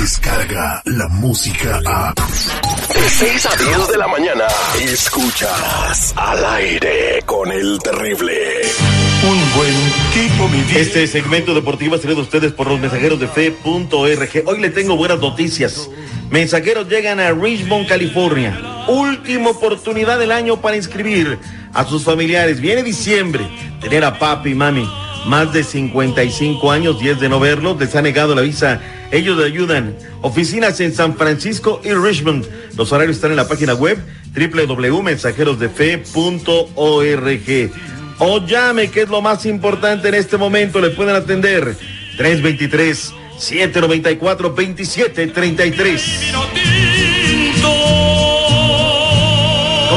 llega la música a... De 6 a 10 de la mañana, escuchas al aire con el terrible. Un buen tipo, mi vida. Este segmento deportivo ha sido de ustedes por los mensajeros de fe.org. Hoy le tengo buenas noticias. Mensajeros llegan a Richmond, California. Última oportunidad del año para inscribir a sus familiares. Viene diciembre. Tener a papi y mami más de 55 años, 10 de no verlos, les ha negado la visa. Ellos ayudan. Oficinas en San Francisco y Richmond. Los horarios están en la página web www.mensajerosdefe.org. O llame, que es lo más importante en este momento. Le pueden atender 323 794 2733.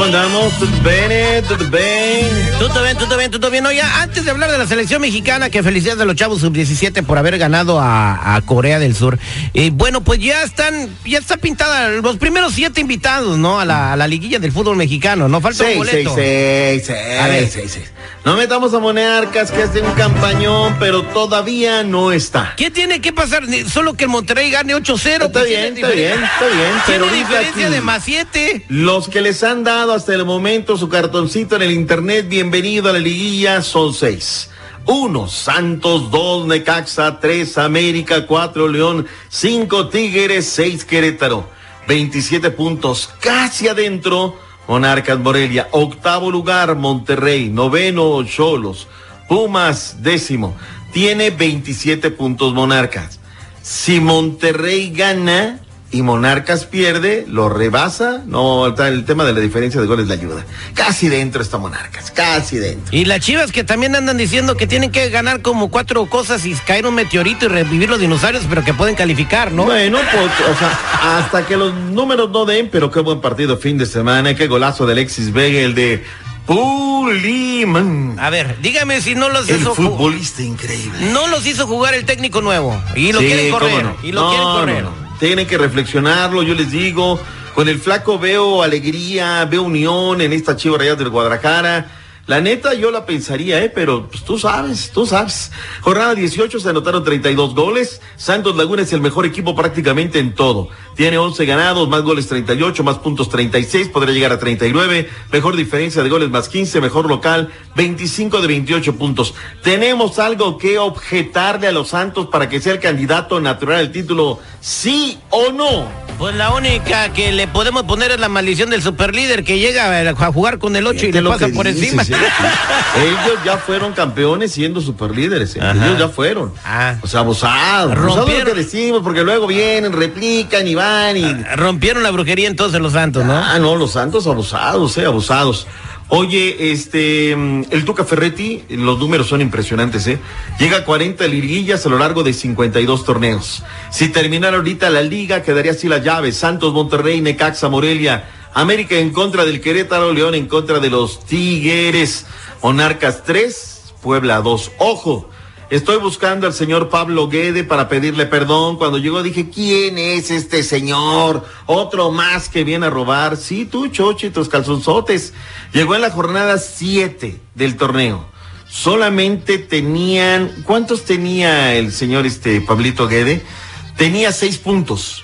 ¿Cómo andamos? ¿Todo bien? ¿Todo bien? Todo bien, todo bien, todo bien. Oye, antes de hablar de la selección mexicana, que felicidades a los chavos sub-17 por haber ganado a, a Corea del Sur. Y bueno, pues ya están, ya está pintada los primeros siete invitados, ¿no? A la, a la liguilla del fútbol mexicano, ¿no? Falta un Seis, seis, boleto. seis, A ver. seis, seis, seis. No metamos a Monarcas que hace un campañón, pero todavía no está. ¿Qué tiene que pasar? Solo que el Monterrey gane 8-0. Está pues, bien, está bien, está bien. Pero diferencia aquí- de más 7. Los que les han dado hasta el momento su cartoncito en el internet, bienvenido a la liguilla, son seis. Uno, Santos, dos, Necaxa, tres, América, cuatro, León, cinco, Tigres, seis, Querétaro. 27 puntos, casi adentro, Monarcas Morelia. Octavo lugar, Monterrey. Noveno, Cholos. Pumas, décimo. Tiene 27 puntos Monarcas. Si Monterrey gana y Monarcas pierde, lo rebasa. No, el, tema de la diferencia de goles le ayuda. Casi dentro está Monarcas, casi dentro. Y las chivas que también andan diciendo que tienen que ganar como cuatro cosas y caer un meteorito y revivir los dinosaurios, pero que pueden calificar, ¿no? Bueno, pues, o sea, hasta que los números no den, pero qué buen partido fin de semana, qué golazo de Alexis Vega, el de Puliman. A ver, dígame si no los El hizo futbolista increíble. no los hizo jugar el técnico nuevo y lo Sí, quieren correr no. y lo No, quieren correr. no. Tienen que reflexionarlo, yo les digo. Con el flaco veo alegría, veo unión en esta chiva Rayas del Guadalajara. La neta, yo la pensaría, ¿eh? Pero pues, tú sabes, tú sabes. Jornada 18 se anotaron 32 goles. Santos Laguna es el mejor equipo prácticamente en todo. Tiene 11 ganados, más goles 38, más puntos 36, podría llegar a 39. Mejor diferencia de goles más 15, mejor local 25 de 28 puntos. ¿Tenemos algo que objetarle a los Santos para que sea el candidato natural al título? ¿Sí o no? Pues la única que le podemos poner es la maldición del superlíder que llega a jugar con el 8 y le lo pasa por encima. Ellos ya fueron campeones siendo superlíderes. ¿eh? Ajá. Ellos ya fueron. Ah. O sea, abusados. Abusados lo Rompieron- que decimos, porque luego vienen, replican y van y. Rompieron la brujería entonces los Santos, ¿no? Ah, no, los santos abusados, eh, abusados. Oye, este, el Tuca Ferretti, los números son impresionantes, ¿eh? Llega a 40 liguillas a lo largo de 52 torneos. Si terminara ahorita la liga, quedaría así la llave. Santos, Monterrey, Necaxa, Morelia, América en contra del Querétaro, León en contra de los Tigres, Monarcas 3, Puebla 2. Ojo, Estoy buscando al señor Pablo Guede para pedirle perdón. Cuando llegó dije, ¿quién es este señor? Otro más que viene a robar. Sí, tú, Chochi, tus calzonzotes. Llegó en la jornada 7 del torneo. Solamente tenían, ¿cuántos tenía el señor este Pablito Guede? Tenía seis puntos.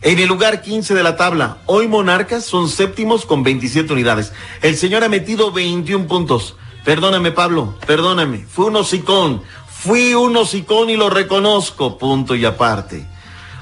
En el lugar 15 de la tabla, hoy Monarcas son séptimos con 27 unidades. El señor ha metido 21 puntos. Perdóname, Pablo, perdóname. Fui un hocicón. Fui un hocicón y lo reconozco. Punto y aparte.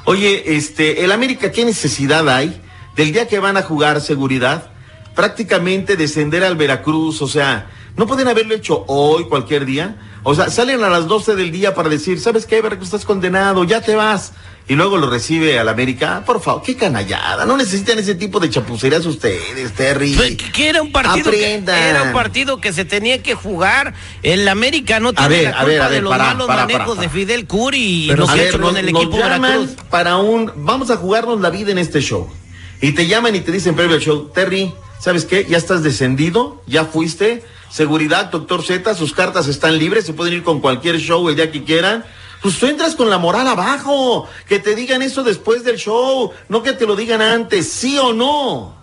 Oye, este, el América, ¿qué necesidad hay del día que van a jugar seguridad? Prácticamente descender al Veracruz, o sea, no pueden haberlo hecho hoy, cualquier día. O sea, salen a las 12 del día para decir, ¿sabes qué, Veracruz? Estás condenado, ya te vas. Y luego lo recibe al América. Por favor, qué canallada. No necesitan ese tipo de chapucerías ustedes, Terry. Pues, que- que era un partido que, Aprendan. era un partido que se tenía que jugar. El América no tiene ver, la a culpa ver, a de ver, los para, malos para, manejos para, de Fidel Curi y Pero lo a que ha hecho con el equipo Veracruz. para un, vamos a jugarnos la vida en este show. Y te llaman y te dicen previo al show, Terry, ¿sabes qué? Ya estás descendido, ya fuiste. Seguridad, doctor Z, sus cartas están libres, se pueden ir con cualquier show el día que quieran. Pues tú entras con la moral abajo, que te digan eso después del show, no que te lo digan antes, sí o no.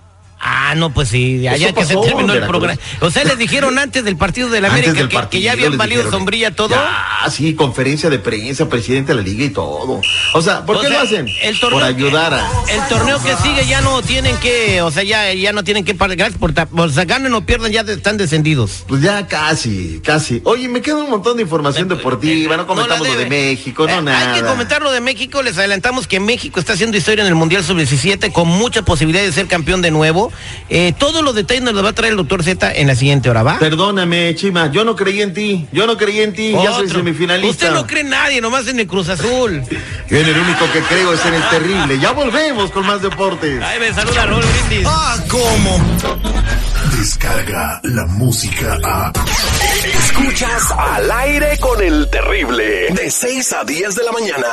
Ah, no, pues sí, Eso que se terminó el programa. O sea, les dijeron antes del partido de la América del que, partido, que ya habían valido dijeron, sombrilla todo. Ya, sí, conferencia de prensa, presidente de la liga y todo. O sea, ¿por O qué sea, lo hacen? El torneo Por ayudar a. El torneo que sigue ya no tienen que, o sea, ya, ya no tienen que pagar. Gracias por, o sea, ganen o pierdan, ya están descendidos. Pues ya casi, casi. Oye, me queda un montón de información deportiva, no comentamos la lo de. México, no Eh, nada. Hay que comentar lo de México, les adelantamos que México está haciendo historia en el Mundial Sub-17 con mucha posibilidad de ser campeón de nuevo. Eh, todos los detalles nos los va a traer el doctor Z en la siguiente hora, ¿va? Perdóname, Chima, yo no creí en ti, yo no creí en ti, ya soy Otro. semifinalista. Usted no cree en nadie, nomás en el Cruz Azul. Yo en el único que creo es en el terrible. Ya volvemos con más deportes. Ay, me saluda Raúl Brindis. Ah, ¿cómo? Descarga la música a. Escuchas al aire con el terrible. De 6 a 10 de la mañana.